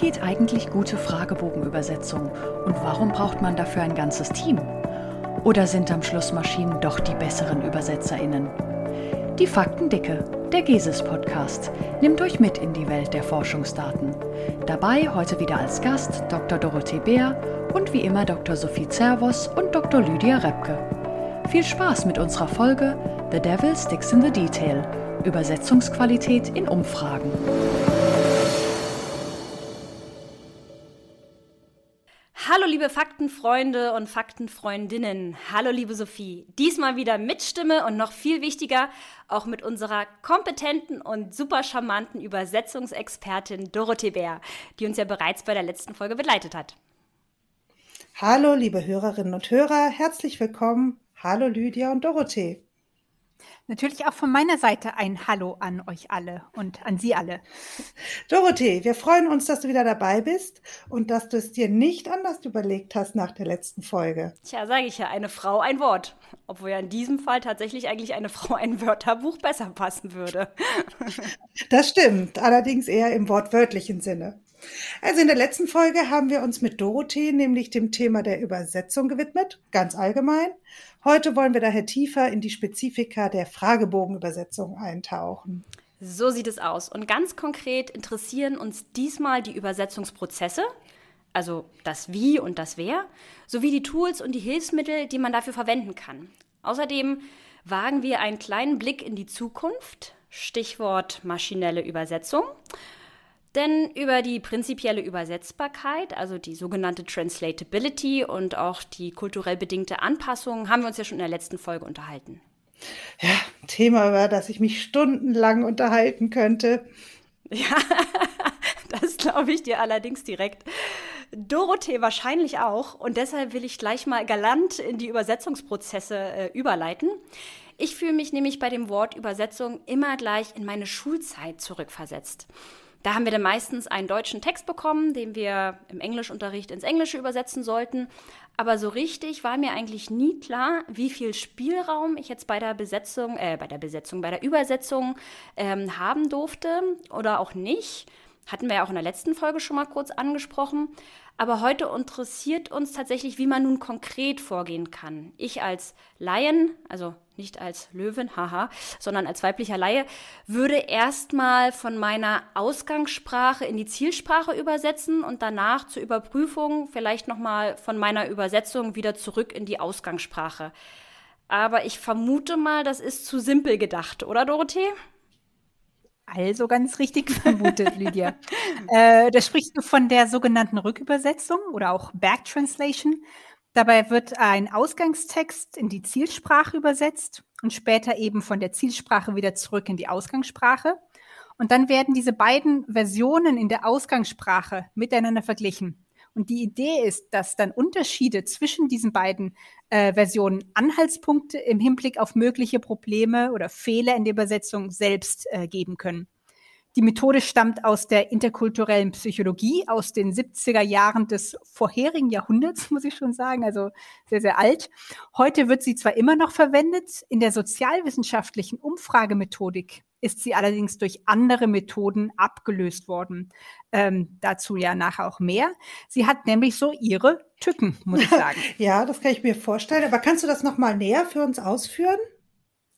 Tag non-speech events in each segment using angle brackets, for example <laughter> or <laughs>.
geht eigentlich gute Fragebogenübersetzung und warum braucht man dafür ein ganzes Team? Oder sind am Schluss Maschinen doch die besseren ÜbersetzerInnen? Die Faktendicke, der GESIS-Podcast, nimmt euch mit in die Welt der Forschungsdaten. Dabei heute wieder als Gast Dr. Dorothee Beer und wie immer Dr. Sophie Zervos und Dr. Lydia Repke. Viel Spaß mit unserer Folge The Devil Sticks in the Detail – Übersetzungsqualität in Umfragen. Liebe Faktenfreunde und Faktenfreundinnen. Hallo liebe Sophie. Diesmal wieder mit Stimme und noch viel wichtiger, auch mit unserer kompetenten und super charmanten Übersetzungsexpertin Dorothee Bär, die uns ja bereits bei der letzten Folge begleitet hat. Hallo liebe Hörerinnen und Hörer, herzlich willkommen. Hallo Lydia und Dorothee. Natürlich auch von meiner Seite ein Hallo an euch alle und an Sie alle. Dorothee, wir freuen uns, dass du wieder dabei bist und dass du es dir nicht anders überlegt hast nach der letzten Folge. Tja, sage ich ja, eine Frau ein Wort. Obwohl ja in diesem Fall tatsächlich eigentlich eine <laughs> Frau ein Wörterbuch besser passen würde. Das stimmt, allerdings eher im wortwörtlichen Sinne. Also in der letzten Folge haben wir uns mit Dorothee nämlich dem Thema der Übersetzung gewidmet, ganz allgemein. Heute wollen wir daher tiefer in die Spezifika der Fragebogenübersetzung eintauchen. So sieht es aus. Und ganz konkret interessieren uns diesmal die Übersetzungsprozesse, also das Wie und das Wer, sowie die Tools und die Hilfsmittel, die man dafür verwenden kann. Außerdem wagen wir einen kleinen Blick in die Zukunft, Stichwort maschinelle Übersetzung. Denn über die prinzipielle Übersetzbarkeit, also die sogenannte Translatability und auch die kulturell bedingte Anpassung, haben wir uns ja schon in der letzten Folge unterhalten. Ja, Thema, über das ich mich stundenlang unterhalten könnte. Ja, <laughs> das glaube ich dir allerdings direkt. Dorothee wahrscheinlich auch. Und deshalb will ich gleich mal galant in die Übersetzungsprozesse äh, überleiten. Ich fühle mich nämlich bei dem Wort Übersetzung immer gleich in meine Schulzeit zurückversetzt. Da haben wir dann meistens einen deutschen Text bekommen, den wir im Englischunterricht ins Englische übersetzen sollten. Aber so richtig war mir eigentlich nie klar, wie viel Spielraum ich jetzt bei der Besetzung, äh, bei der Besetzung, bei der Übersetzung ähm, haben durfte oder auch nicht. Hatten wir ja auch in der letzten Folge schon mal kurz angesprochen. Aber heute interessiert uns tatsächlich, wie man nun konkret vorgehen kann. Ich als Laien, also nicht als Löwen, haha, sondern als weiblicher Laie, würde erstmal von meiner Ausgangssprache in die Zielsprache übersetzen und danach zur Überprüfung vielleicht nochmal von meiner Übersetzung wieder zurück in die Ausgangssprache. Aber ich vermute mal, das ist zu simpel gedacht, oder Dorothee? Also ganz richtig vermutet, Lydia. <laughs> äh, da sprichst du von der sogenannten Rückübersetzung oder auch Backtranslation. Dabei wird ein Ausgangstext in die Zielsprache übersetzt und später eben von der Zielsprache wieder zurück in die Ausgangssprache. Und dann werden diese beiden Versionen in der Ausgangssprache miteinander verglichen. Und die Idee ist, dass dann Unterschiede zwischen diesen beiden äh, Versionen Anhaltspunkte im Hinblick auf mögliche Probleme oder Fehler in der Übersetzung selbst äh, geben können. Die Methode stammt aus der interkulturellen Psychologie aus den 70er Jahren des vorherigen Jahrhunderts, muss ich schon sagen, also sehr, sehr alt. Heute wird sie zwar immer noch verwendet, in der sozialwissenschaftlichen Umfragemethodik ist sie allerdings durch andere Methoden abgelöst worden. Ähm, dazu ja nachher auch mehr. Sie hat nämlich so ihre Tücken, muss ich <laughs> sagen. ja, das kann ich mir vorstellen. Aber kannst du das nochmal näher für uns ausführen?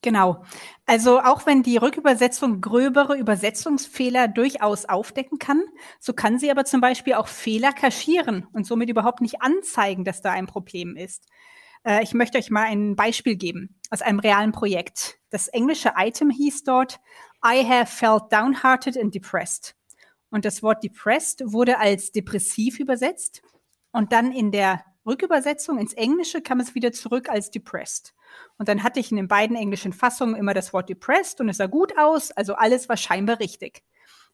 Genau. Also auch wenn die Rückübersetzung gröbere Übersetzungsfehler durchaus aufdecken kann, so kann sie aber zum Beispiel auch Fehler kaschieren und somit überhaupt nicht anzeigen, dass da ein Problem ist. Äh, ich möchte euch mal ein Beispiel geben aus einem realen Projekt. Das englische Item hieß dort I have felt downhearted and depressed. Und das Wort depressed wurde als depressiv übersetzt und dann in der Rückübersetzung ins Englische kam es wieder zurück als depressed. Und dann hatte ich in den beiden englischen Fassungen immer das Wort depressed und es sah gut aus, also alles war scheinbar richtig.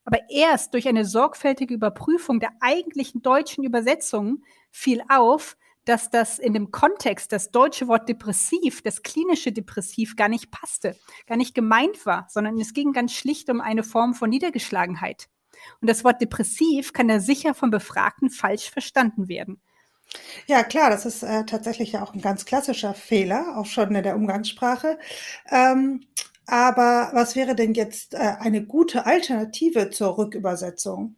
Aber erst durch eine sorgfältige Überprüfung der eigentlichen deutschen Übersetzung fiel auf, dass das in dem Kontext, das deutsche Wort depressiv, das klinische Depressiv gar nicht passte, gar nicht gemeint war, sondern es ging ganz schlicht um eine Form von Niedergeschlagenheit. Und das Wort depressiv kann da sicher vom Befragten falsch verstanden werden. Ja, klar, das ist äh, tatsächlich ja auch ein ganz klassischer Fehler, auch schon in der Umgangssprache. Ähm, aber was wäre denn jetzt äh, eine gute Alternative zur Rückübersetzung?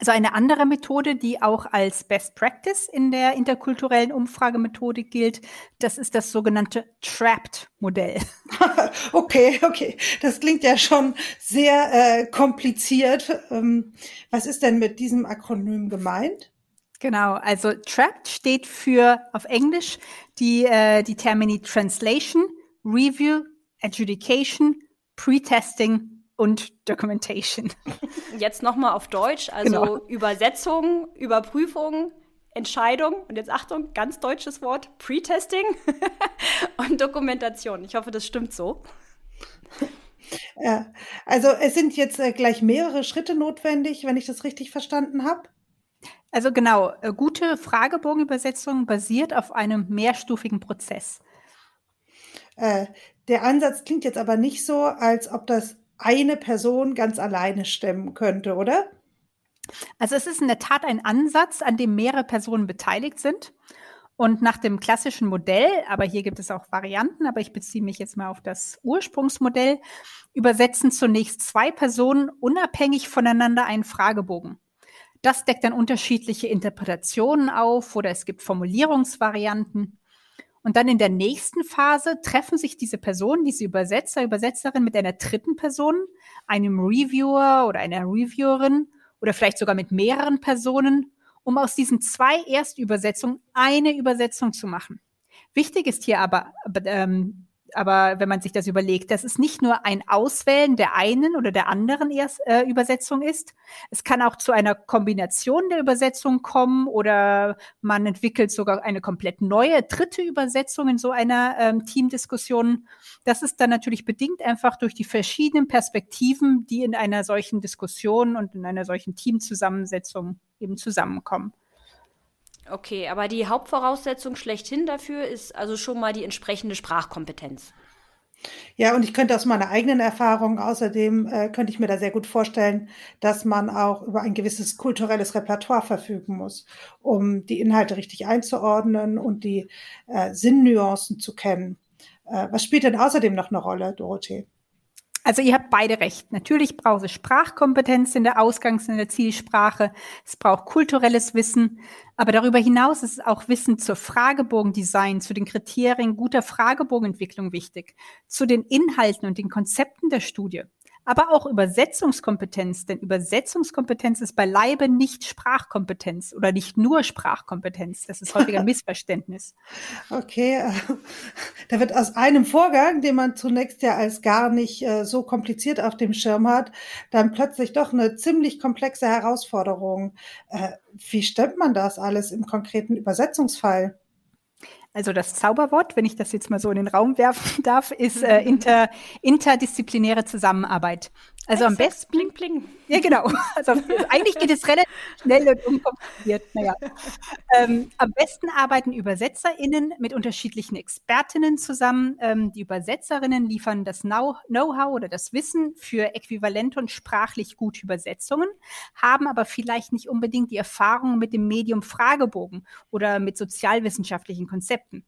Also eine andere Methode, die auch als Best Practice in der interkulturellen Umfragemethode gilt, das ist das sogenannte Trapped-Modell. <laughs> okay, okay. Das klingt ja schon sehr äh, kompliziert. Ähm, was ist denn mit diesem Akronym gemeint? Genau, also Trapped steht für auf Englisch die, äh, die Termini Translation, Review, Adjudication, Pre-Testing und Documentation. <laughs> Jetzt nochmal auf Deutsch, also genau. Übersetzung, Überprüfung, Entscheidung und jetzt Achtung, ganz deutsches Wort, Pre-Testing <laughs> und Dokumentation. Ich hoffe, das stimmt so. Ja, also es sind jetzt äh, gleich mehrere Schritte notwendig, wenn ich das richtig verstanden habe. Also genau, äh, gute Fragebogenübersetzung basiert auf einem mehrstufigen Prozess. Äh, der Ansatz klingt jetzt aber nicht so, als ob das eine Person ganz alleine stemmen könnte, oder? Also es ist in der Tat ein Ansatz, an dem mehrere Personen beteiligt sind. Und nach dem klassischen Modell, aber hier gibt es auch Varianten, aber ich beziehe mich jetzt mal auf das Ursprungsmodell, übersetzen zunächst zwei Personen unabhängig voneinander einen Fragebogen. Das deckt dann unterschiedliche Interpretationen auf oder es gibt Formulierungsvarianten. Und dann in der nächsten Phase treffen sich diese Personen, diese Übersetzer, Übersetzerin mit einer dritten Person, einem Reviewer oder einer Reviewerin oder vielleicht sogar mit mehreren Personen, um aus diesen zwei Erstübersetzungen eine Übersetzung zu machen. Wichtig ist hier aber, ähm, aber wenn man sich das überlegt, dass es nicht nur ein Auswählen der einen oder der anderen Erst, äh, Übersetzung ist. Es kann auch zu einer Kombination der Übersetzungen kommen oder man entwickelt sogar eine komplett neue dritte Übersetzung in so einer ähm, Teamdiskussion. Das ist dann natürlich bedingt einfach durch die verschiedenen Perspektiven, die in einer solchen Diskussion und in einer solchen Teamzusammensetzung eben zusammenkommen. Okay, aber die Hauptvoraussetzung schlechthin dafür ist also schon mal die entsprechende Sprachkompetenz. Ja, und ich könnte aus meiner eigenen Erfahrung außerdem äh, könnte ich mir da sehr gut vorstellen, dass man auch über ein gewisses kulturelles Repertoire verfügen muss, um die Inhalte richtig einzuordnen und die äh, Sinnnuancen zu kennen. Äh, was spielt denn außerdem noch eine Rolle, Dorothee? Also ihr habt beide recht. Natürlich braucht es Sprachkompetenz in der Ausgangs- und der Zielsprache. Es braucht kulturelles Wissen. Aber darüber hinaus ist auch Wissen zur Fragebogendesign, zu den Kriterien guter Fragebogenentwicklung wichtig, zu den Inhalten und den Konzepten der Studie aber auch Übersetzungskompetenz, denn Übersetzungskompetenz ist beileibe nicht Sprachkompetenz oder nicht nur Sprachkompetenz. Das ist häufig ein <laughs> Missverständnis. Okay, äh, da wird aus einem Vorgang, den man zunächst ja als gar nicht äh, so kompliziert auf dem Schirm hat, dann plötzlich doch eine ziemlich komplexe Herausforderung. Äh, wie stemmt man das alles im konkreten Übersetzungsfall? Also das Zauberwort, wenn ich das jetzt mal so in den Raum werfen <laughs> darf, ist äh, <laughs> inter, interdisziplinäre Zusammenarbeit. Also am besten. Bling, bling. Ja, genau. <laughs> Also eigentlich geht es relativ schnell und unkompliziert. Naja. Ähm, am besten arbeiten ÜbersetzerInnen mit unterschiedlichen ExpertInnen zusammen. Ähm, die Übersetzerinnen liefern das Know-how oder das Wissen für äquivalente und sprachlich gute Übersetzungen, haben aber vielleicht nicht unbedingt die Erfahrung mit dem Medium Fragebogen oder mit sozialwissenschaftlichen Konzepten.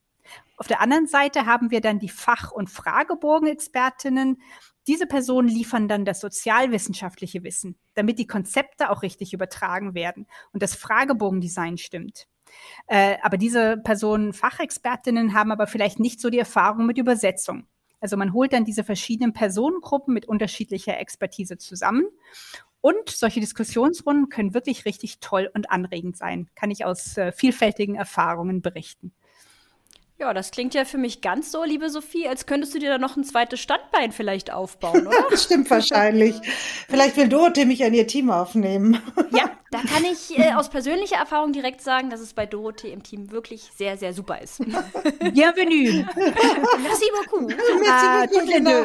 Auf der anderen Seite haben wir dann die Fach- und Fragebogen-Expertinnen, diese Personen liefern dann das sozialwissenschaftliche Wissen, damit die Konzepte auch richtig übertragen werden und das Fragebogendesign stimmt. Äh, aber diese Personen, Fachexpertinnen, haben aber vielleicht nicht so die Erfahrung mit Übersetzung. Also man holt dann diese verschiedenen Personengruppen mit unterschiedlicher Expertise zusammen. Und solche Diskussionsrunden können wirklich richtig toll und anregend sein, kann ich aus äh, vielfältigen Erfahrungen berichten. Ja, das klingt ja für mich ganz so, liebe Sophie, als könntest du dir da noch ein zweites Standbein vielleicht aufbauen, <laughs> oder? das stimmt wahrscheinlich. Vielleicht will Dorothee mich an ihr Team aufnehmen. ja, da <laughs> kann ich äh, aus persönlicher Erfahrung direkt sagen, dass es bei Dorothee im Team wirklich sehr, sehr super ist. <laughs> Bienvenue. Merci beaucoup. Merci ah, beaucoup. Genau.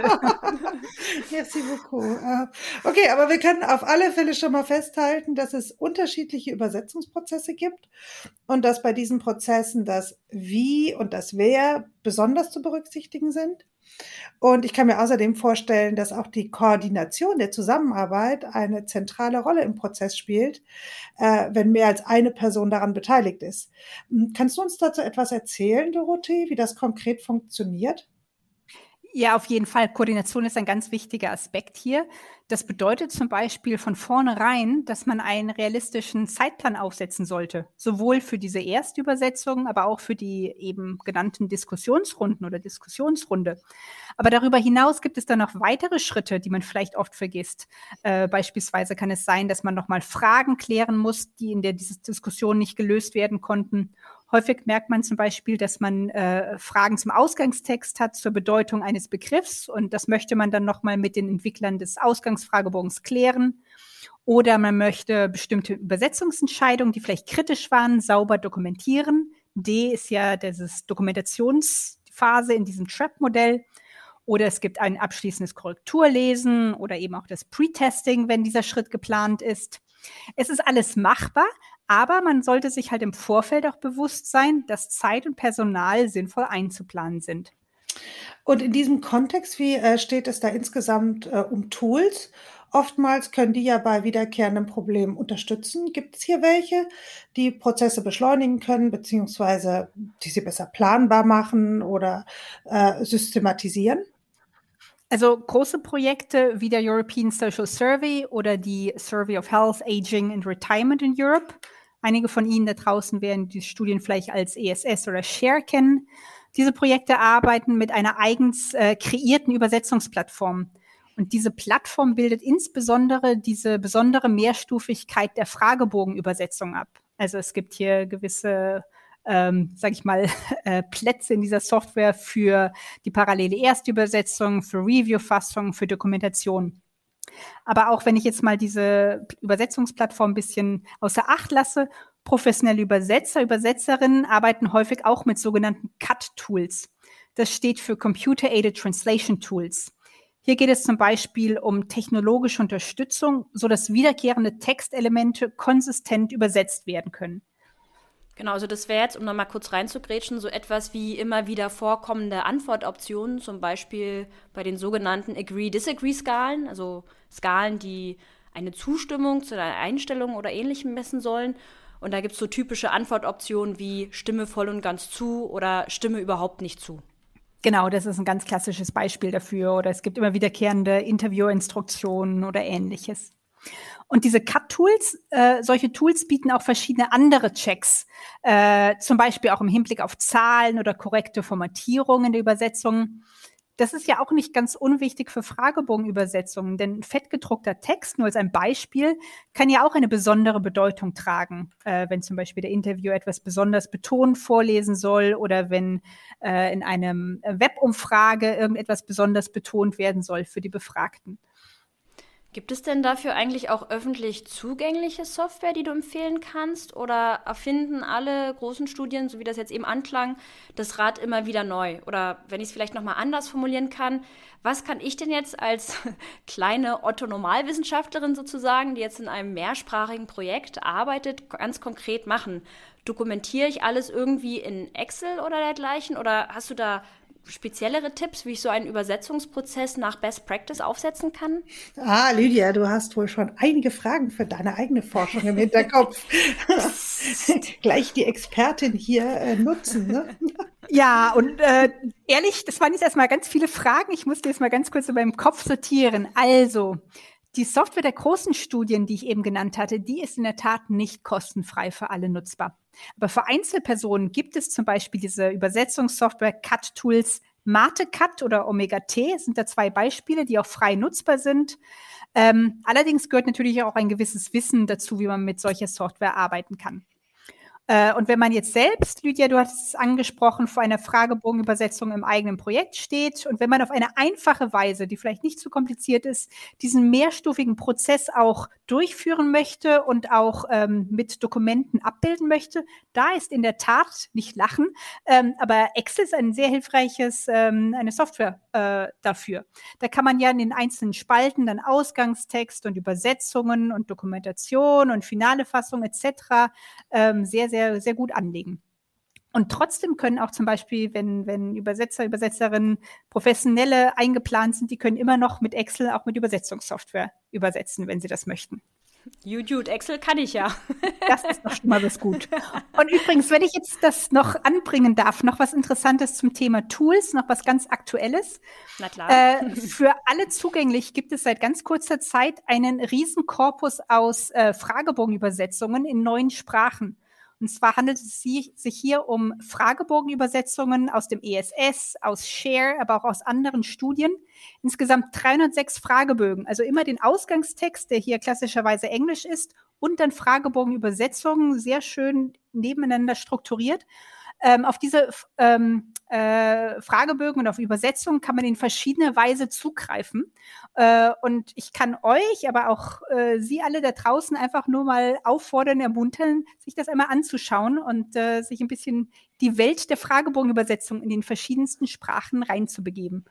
Merci beaucoup. Ah, okay, aber wir können auf alle Fälle schon mal festhalten, dass es unterschiedliche Übersetzungsprozesse gibt und dass bei diesen Prozessen das Wie und das Wer besonders zu berücksichtigen sind. Und ich kann mir außerdem vorstellen, dass auch die Koordination der Zusammenarbeit eine zentrale Rolle im Prozess spielt, äh, wenn mehr als eine Person daran beteiligt ist. Hm, kannst du uns dazu etwas erzählen, Dorothee, wie das konkret funktioniert? Ja, auf jeden Fall. Koordination ist ein ganz wichtiger Aspekt hier. Das bedeutet zum Beispiel von vornherein, dass man einen realistischen Zeitplan aufsetzen sollte. Sowohl für diese Erstübersetzung, aber auch für die eben genannten Diskussionsrunden oder Diskussionsrunde. Aber darüber hinaus gibt es dann noch weitere Schritte, die man vielleicht oft vergisst. Äh, beispielsweise kann es sein, dass man nochmal Fragen klären muss, die in der Diskussion nicht gelöst werden konnten Häufig merkt man zum Beispiel, dass man äh, Fragen zum Ausgangstext hat, zur Bedeutung eines Begriffs und das möchte man dann nochmal mit den Entwicklern des Ausgangsfragebogens klären. Oder man möchte bestimmte Übersetzungsentscheidungen, die vielleicht kritisch waren, sauber dokumentieren. D ist ja dieses Dokumentationsphase in diesem Trap-Modell. Oder es gibt ein abschließendes Korrekturlesen oder eben auch das Pre-Testing, wenn dieser Schritt geplant ist. Es ist alles machbar, aber man sollte sich halt im Vorfeld auch bewusst sein, dass Zeit und Personal sinnvoll einzuplanen sind. Und in diesem Kontext, wie äh, steht es da insgesamt äh, um Tools? Oftmals können die ja bei wiederkehrenden Problemen unterstützen. Gibt es hier welche, die Prozesse beschleunigen können, beziehungsweise die sie besser planbar machen oder äh, systematisieren? Also große Projekte wie der European Social Survey oder die Survey of Health, Aging and Retirement in Europe Einige von Ihnen da draußen werden die Studien vielleicht als ESS oder Share kennen. Diese Projekte arbeiten mit einer eigens äh, kreierten Übersetzungsplattform. Und diese Plattform bildet insbesondere diese besondere Mehrstufigkeit der Fragebogenübersetzung ab. Also es gibt hier gewisse, ähm, sage ich mal, <laughs> äh, Plätze in dieser Software für die parallele Erstübersetzung, für Review-Fassung, für Dokumentation. Aber auch wenn ich jetzt mal diese Übersetzungsplattform ein bisschen außer Acht lasse, professionelle Übersetzer, Übersetzerinnen arbeiten häufig auch mit sogenannten CUT-Tools. Das steht für Computer-Aided Translation Tools. Hier geht es zum Beispiel um technologische Unterstützung, so dass wiederkehrende Textelemente konsistent übersetzt werden können. Genau, also das wäre jetzt, um nochmal kurz reinzugrätschen, so etwas wie immer wieder vorkommende Antwortoptionen, zum Beispiel bei den sogenannten Agree-Disagree-Skalen, also Skalen, die eine Zustimmung zu einer Einstellung oder ähnlichem messen sollen. Und da gibt es so typische Antwortoptionen wie Stimme voll und ganz zu oder Stimme überhaupt nicht zu. Genau, das ist ein ganz klassisches Beispiel dafür. Oder es gibt immer wiederkehrende Interviewinstruktionen oder ähnliches. Und diese Cut-Tools, äh, solche Tools bieten auch verschiedene andere Checks, äh, zum Beispiel auch im Hinblick auf Zahlen oder korrekte Formatierungen der Übersetzungen. Das ist ja auch nicht ganz unwichtig für Fragebogenübersetzungen, denn fettgedruckter Text, nur als ein Beispiel, kann ja auch eine besondere Bedeutung tragen, äh, wenn zum Beispiel der Interviewer etwas besonders betont vorlesen soll oder wenn äh, in einem Webumfrage irgendetwas besonders betont werden soll für die Befragten. Gibt es denn dafür eigentlich auch öffentlich zugängliche Software, die du empfehlen kannst? Oder erfinden alle großen Studien, so wie das jetzt eben anklang, das Rad immer wieder neu? Oder wenn ich es vielleicht nochmal anders formulieren kann, was kann ich denn jetzt als <laughs> kleine Otto-Normalwissenschaftlerin sozusagen, die jetzt in einem mehrsprachigen Projekt arbeitet, ganz konkret machen? Dokumentiere ich alles irgendwie in Excel oder dergleichen? Oder hast du da speziellere Tipps, wie ich so einen Übersetzungsprozess nach Best Practice aufsetzen kann? Ah, Lydia, du hast wohl schon einige Fragen für deine eigene Forschung im Hinterkopf. <laughs> Gleich die Expertin hier äh, nutzen. Ne? Ja, und äh, ehrlich, das waren jetzt erstmal ganz viele Fragen. Ich musste jetzt mal ganz kurz in meinem Kopf sortieren. Also, die Software der großen Studien, die ich eben genannt hatte, die ist in der Tat nicht kostenfrei für alle nutzbar. Aber für Einzelpersonen gibt es zum Beispiel diese Übersetzungssoftware Cut-Tools MateCut oder Omega T, sind da zwei Beispiele, die auch frei nutzbar sind. Ähm, allerdings gehört natürlich auch ein gewisses Wissen dazu, wie man mit solcher Software arbeiten kann. Äh, und wenn man jetzt selbst, Lydia, du hast es angesprochen, vor einer Fragebogenübersetzung im eigenen Projekt steht und wenn man auf eine einfache Weise, die vielleicht nicht zu kompliziert ist, diesen mehrstufigen Prozess auch durchführen möchte und auch ähm, mit Dokumenten abbilden möchte, da ist in der Tat nicht lachen, ähm, aber Excel ist ein sehr hilfreiches, ähm, eine Software äh, dafür. Da kann man ja in den einzelnen Spalten dann Ausgangstext und Übersetzungen und Dokumentation und finale Fassung etc. Ähm, sehr, sehr sehr, sehr gut anlegen. Und trotzdem können auch zum Beispiel, wenn, wenn Übersetzer, Übersetzerinnen professionelle eingeplant sind, die können immer noch mit Excel, auch mit Übersetzungssoftware übersetzen, wenn sie das möchten. YouTube, Excel kann ich ja. Das ist doch schon mal was gut. <laughs> Und übrigens, wenn ich jetzt das noch anbringen darf, noch was Interessantes zum Thema Tools, noch was ganz Aktuelles. Na klar. Äh, <laughs> für alle zugänglich gibt es seit ganz kurzer Zeit einen Riesenkorpus aus äh, Fragebogenübersetzungen in neuen Sprachen. Und zwar handelt es sich hier um Fragebogenübersetzungen aus dem ESS, aus Share, aber auch aus anderen Studien. Insgesamt 306 Fragebögen, also immer den Ausgangstext, der hier klassischerweise Englisch ist, und dann Fragebogenübersetzungen, sehr schön nebeneinander strukturiert. Ähm, auf diese ähm, äh, Fragebögen und auf Übersetzungen kann man in verschiedener Weise zugreifen. Äh, und ich kann euch, aber auch äh, Sie alle da draußen einfach nur mal auffordern, ermuntern, sich das einmal anzuschauen und äh, sich ein bisschen die Welt der Fragebogenübersetzung in den verschiedensten Sprachen reinzubegeben.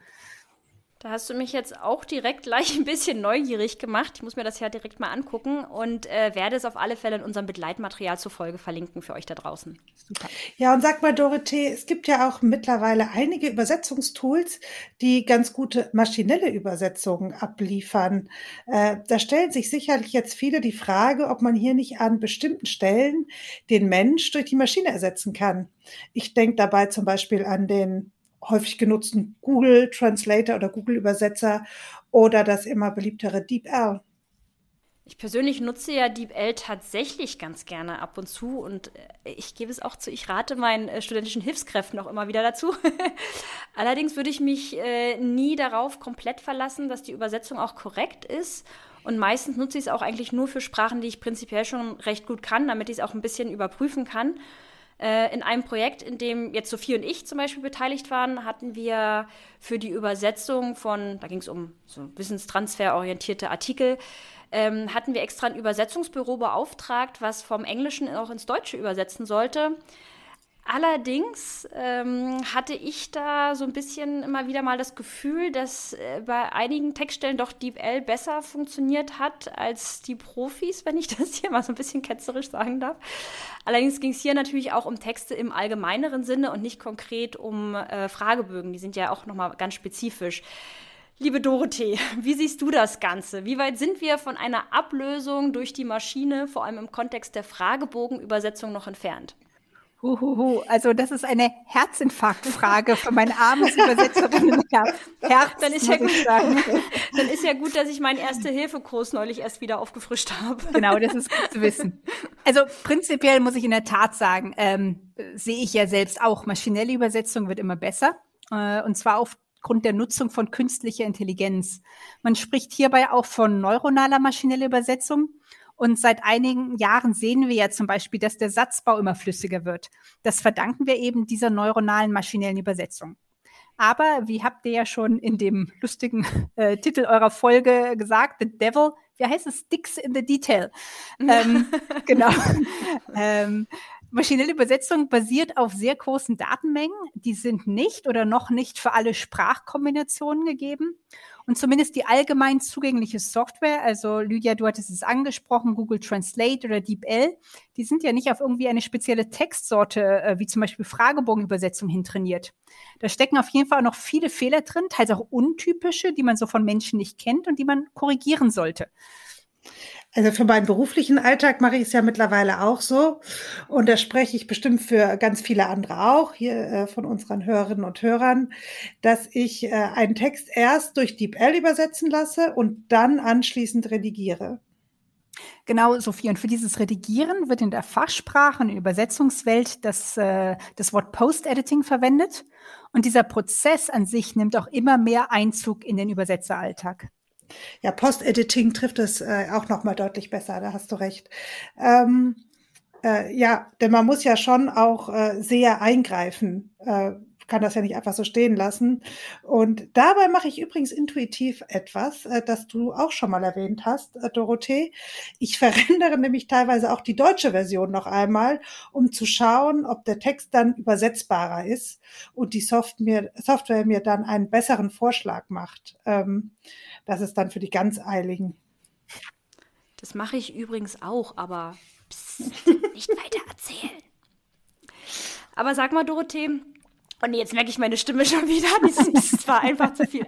Da hast du mich jetzt auch direkt gleich <laughs> ein bisschen neugierig gemacht. Ich muss mir das ja direkt mal angucken und äh, werde es auf alle Fälle in unserem Begleitmaterial zur Folge verlinken für euch da draußen. Super. Ja, und sag mal, Dorothee, es gibt ja auch mittlerweile einige Übersetzungstools, die ganz gute maschinelle Übersetzungen abliefern. Äh, da stellen sich sicherlich jetzt viele die Frage, ob man hier nicht an bestimmten Stellen den Mensch durch die Maschine ersetzen kann. Ich denke dabei zum Beispiel an den häufig genutzten Google Translator oder Google Übersetzer oder das immer beliebtere DeepL. Ich persönlich nutze ja DeepL tatsächlich ganz gerne ab und zu und äh, ich gebe es auch zu, ich rate meinen äh, studentischen Hilfskräften auch immer wieder dazu. <laughs> Allerdings würde ich mich äh, nie darauf komplett verlassen, dass die Übersetzung auch korrekt ist. Und meistens nutze ich es auch eigentlich nur für Sprachen, die ich prinzipiell schon recht gut kann, damit ich es auch ein bisschen überprüfen kann. Äh, in einem Projekt, in dem jetzt Sophie und ich zum Beispiel beteiligt waren, hatten wir für die Übersetzung von, da ging es um so wissenstransferorientierte Artikel, ähm, hatten wir extra ein Übersetzungsbüro beauftragt, was vom Englischen auch ins Deutsche übersetzen sollte. Allerdings ähm, hatte ich da so ein bisschen immer wieder mal das Gefühl, dass äh, bei einigen Textstellen doch DeepL besser funktioniert hat als die Profis, wenn ich <laughs> das hier mal so ein bisschen ketzerisch sagen darf. Allerdings ging es hier natürlich auch um Texte im allgemeineren Sinne und nicht konkret um äh, Fragebögen. Die sind ja auch nochmal ganz spezifisch. Liebe Dorothee, <laughs> wie siehst du das Ganze? Wie weit sind wir von einer Ablösung durch die Maschine, vor allem im Kontext der Fragebogenübersetzung, noch entfernt? Huhuhu. Also das ist eine Herzinfarktfrage für mein armes Übersetzerinnenherz. dann, ist ja gut, <laughs> dann ist ja gut, dass ich meinen Erste-Hilfe-Kurs neulich erst wieder aufgefrischt habe. Genau, das ist gut zu wissen. Also prinzipiell muss ich in der Tat sagen, ähm, sehe ich ja selbst auch, maschinelle Übersetzung wird immer besser. Äh, und zwar aufgrund der Nutzung von künstlicher Intelligenz. Man spricht hierbei auch von neuronaler maschineller Übersetzung. Und seit einigen Jahren sehen wir ja zum Beispiel, dass der Satzbau immer flüssiger wird. Das verdanken wir eben dieser neuronalen maschinellen Übersetzung. Aber wie habt ihr ja schon in dem lustigen äh, Titel eurer Folge gesagt, The Devil, wie heißt es? Sticks in the Detail. Ähm, genau. <laughs> ähm, maschinelle Übersetzung basiert auf sehr großen Datenmengen. Die sind nicht oder noch nicht für alle Sprachkombinationen gegeben. Und zumindest die allgemein zugängliche Software, also Lydia, du hattest es angesprochen, Google Translate oder DeepL, die sind ja nicht auf irgendwie eine spezielle Textsorte, äh, wie zum Beispiel Fragebogenübersetzung hin trainiert. Da stecken auf jeden Fall auch noch viele Fehler drin, teils auch untypische, die man so von Menschen nicht kennt und die man korrigieren sollte. Also für meinen beruflichen Alltag mache ich es ja mittlerweile auch so. Und da spreche ich bestimmt für ganz viele andere auch, hier äh, von unseren Hörerinnen und Hörern, dass ich äh, einen Text erst durch DeepL übersetzen lasse und dann anschließend redigiere. Genau, Sophie. Und für dieses Redigieren wird in der Fachsprache und Übersetzungswelt das, äh, das Wort Post-Editing verwendet. Und dieser Prozess an sich nimmt auch immer mehr Einzug in den Übersetzeralltag. Ja, Post-Editing trifft es äh, auch noch mal deutlich besser, da hast du recht. Ähm, äh, ja, denn man muss ja schon auch äh, sehr eingreifen. Äh, kann das ja nicht einfach so stehen lassen. Und dabei mache ich übrigens intuitiv etwas, äh, das du auch schon mal erwähnt hast, äh, Dorothee. Ich verändere <laughs> nämlich teilweise auch die deutsche Version noch einmal, um zu schauen, ob der Text dann übersetzbarer ist und die Software, Software mir dann einen besseren Vorschlag macht. Ähm, das ist dann für die ganz Eiligen. Das mache ich übrigens auch, aber psst, <laughs> nicht weiter erzählen. Aber sag mal, Dorothee, Und jetzt merke ich meine Stimme schon wieder. <laughs> Das war einfach zu viel.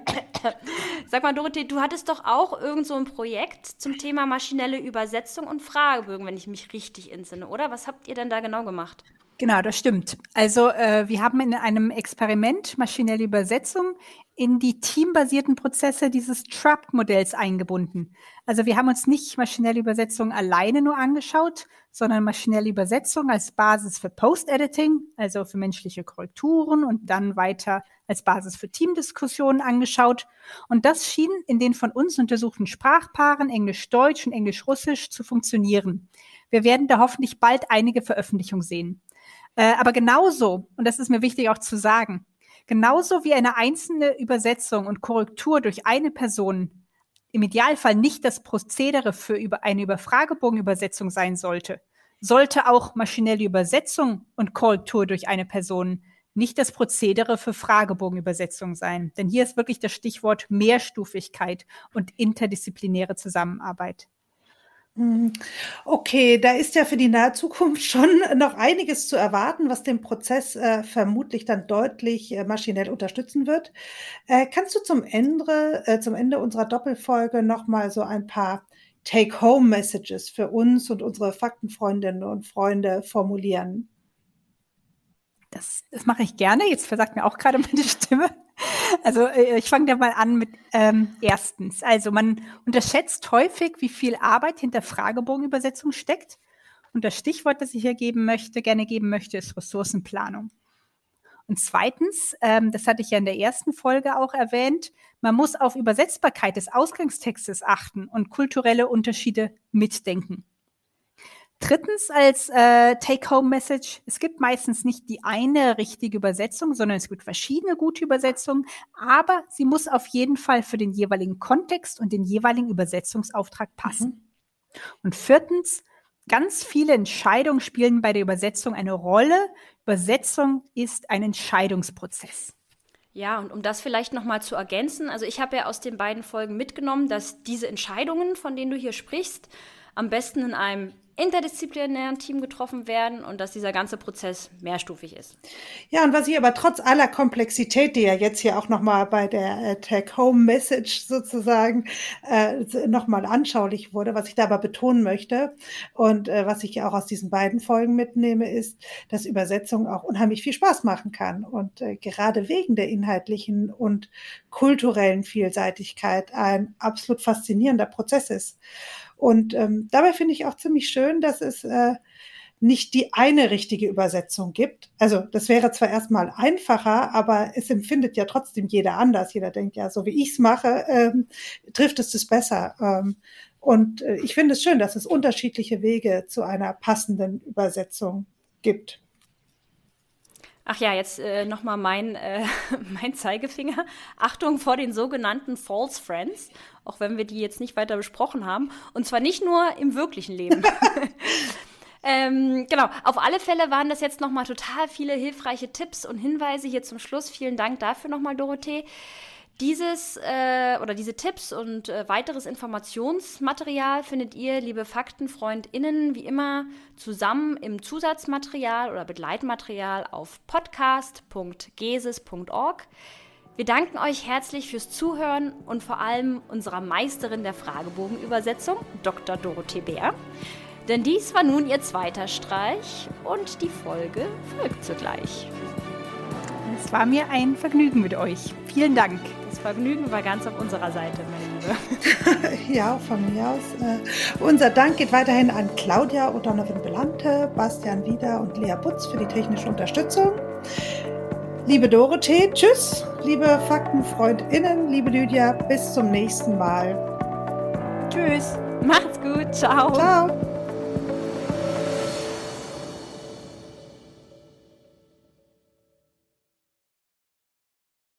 Sag mal, Dorothee, du hattest doch auch irgend so ein Projekt zum Thema maschinelle Übersetzung und Fragebögen, wenn ich mich richtig entsinne, oder? Was habt ihr denn da genau gemacht? Genau, das stimmt. Also äh, wir haben in einem Experiment maschinelle Übersetzung in die teambasierten Prozesse dieses TRAP-Modells eingebunden. Also wir haben uns nicht maschinelle Übersetzung alleine nur angeschaut, sondern maschinelle Übersetzung als Basis für Post-Editing, also für menschliche Korrekturen und dann weiter als Basis für Teamdiskussionen angeschaut. Und das schien in den von uns untersuchten Sprachpaaren Englisch-Deutsch und Englisch-Russisch zu funktionieren. Wir werden da hoffentlich bald einige Veröffentlichungen sehen. Äh, aber genauso, und das ist mir wichtig auch zu sagen, genauso wie eine einzelne Übersetzung und Korrektur durch eine Person im Idealfall nicht das Prozedere für eine Überfragebogenübersetzung sein sollte, sollte auch maschinelle Übersetzung und Korrektur durch eine Person nicht das Prozedere für Fragebogenübersetzung sein. Denn hier ist wirklich das Stichwort Mehrstufigkeit und interdisziplinäre Zusammenarbeit. Hm. Okay, da ist ja für die nahe Zukunft schon noch einiges zu erwarten, was den Prozess äh, vermutlich dann deutlich äh, maschinell unterstützen wird. Äh, kannst du zum Ende, äh, zum Ende unserer Doppelfolge noch mal so ein paar Take-Home-Messages für uns und unsere Faktenfreundinnen und Freunde formulieren? Das, das mache ich gerne. Jetzt versagt mir auch gerade meine Stimme. Also äh, ich fange da mal an mit ähm, erstens. Also man unterschätzt häufig, wie viel Arbeit hinter Fragebogenübersetzung steckt. Und das Stichwort, das ich hier geben möchte, gerne geben möchte, ist Ressourcenplanung. Und zweitens, ähm, das hatte ich ja in der ersten Folge auch erwähnt, man muss auf Übersetzbarkeit des Ausgangstextes achten und kulturelle Unterschiede mitdenken. Drittens als äh, Take-Home-Message, es gibt meistens nicht die eine richtige Übersetzung, sondern es gibt verschiedene gute Übersetzungen, aber sie muss auf jeden Fall für den jeweiligen Kontext und den jeweiligen Übersetzungsauftrag passen. Mhm. Und viertens, ganz viele Entscheidungen spielen bei der Übersetzung eine Rolle. Übersetzung ist ein Entscheidungsprozess. Ja, und um das vielleicht nochmal zu ergänzen, also ich habe ja aus den beiden Folgen mitgenommen, dass diese Entscheidungen, von denen du hier sprichst, am besten in einem interdisziplinären Team getroffen werden und dass dieser ganze Prozess mehrstufig ist. Ja, und was ich aber trotz aller Komplexität, die ja jetzt hier auch nochmal bei der äh, Take-Home-Message sozusagen äh, nochmal anschaulich wurde, was ich da aber betonen möchte und äh, was ich ja auch aus diesen beiden Folgen mitnehme, ist, dass Übersetzung auch unheimlich viel Spaß machen kann und äh, gerade wegen der inhaltlichen und kulturellen Vielseitigkeit ein absolut faszinierender Prozess ist. Und ähm, dabei finde ich auch ziemlich schön, dass es äh, nicht die eine richtige Übersetzung gibt. Also das wäre zwar erstmal einfacher, aber es empfindet ja trotzdem jeder anders. Jeder denkt ja, so wie ich es mache, ähm, trifft es das besser. Ähm, und äh, ich finde es schön, dass es unterschiedliche Wege zu einer passenden Übersetzung gibt. Ach ja, jetzt äh, nochmal mein, äh, <laughs> mein Zeigefinger. Achtung vor den sogenannten False Friends, auch wenn wir die jetzt nicht weiter besprochen haben. Und zwar nicht nur im wirklichen Leben. <laughs> <laughs> ähm, genau, auf alle Fälle waren das jetzt nochmal total viele hilfreiche Tipps und Hinweise hier zum Schluss. Vielen Dank dafür nochmal, Dorothee. Dieses äh, oder diese Tipps und äh, weiteres Informationsmaterial findet ihr, liebe FaktenfreundInnen, wie immer zusammen im Zusatzmaterial oder Begleitmaterial auf podcast.geses.org. Wir danken euch herzlich fürs Zuhören und vor allem unserer Meisterin der Fragebogenübersetzung, Dr. Dorothee Bär. Denn dies war nun ihr zweiter Streich und die Folge folgt zugleich. Es war mir ein Vergnügen mit euch. Vielen Dank. Das Vergnügen war ganz auf unserer Seite, meine Liebe. <laughs> ja, von mir aus. Äh, unser Dank geht weiterhin an Claudia O'Donovan Belante, Bastian Wieder und Lea Butz für die technische Unterstützung. Liebe Dorothee, tschüss. Liebe FaktenfreundInnen, liebe Lydia, bis zum nächsten Mal. Tschüss. Macht's gut. Ciao. Ciao.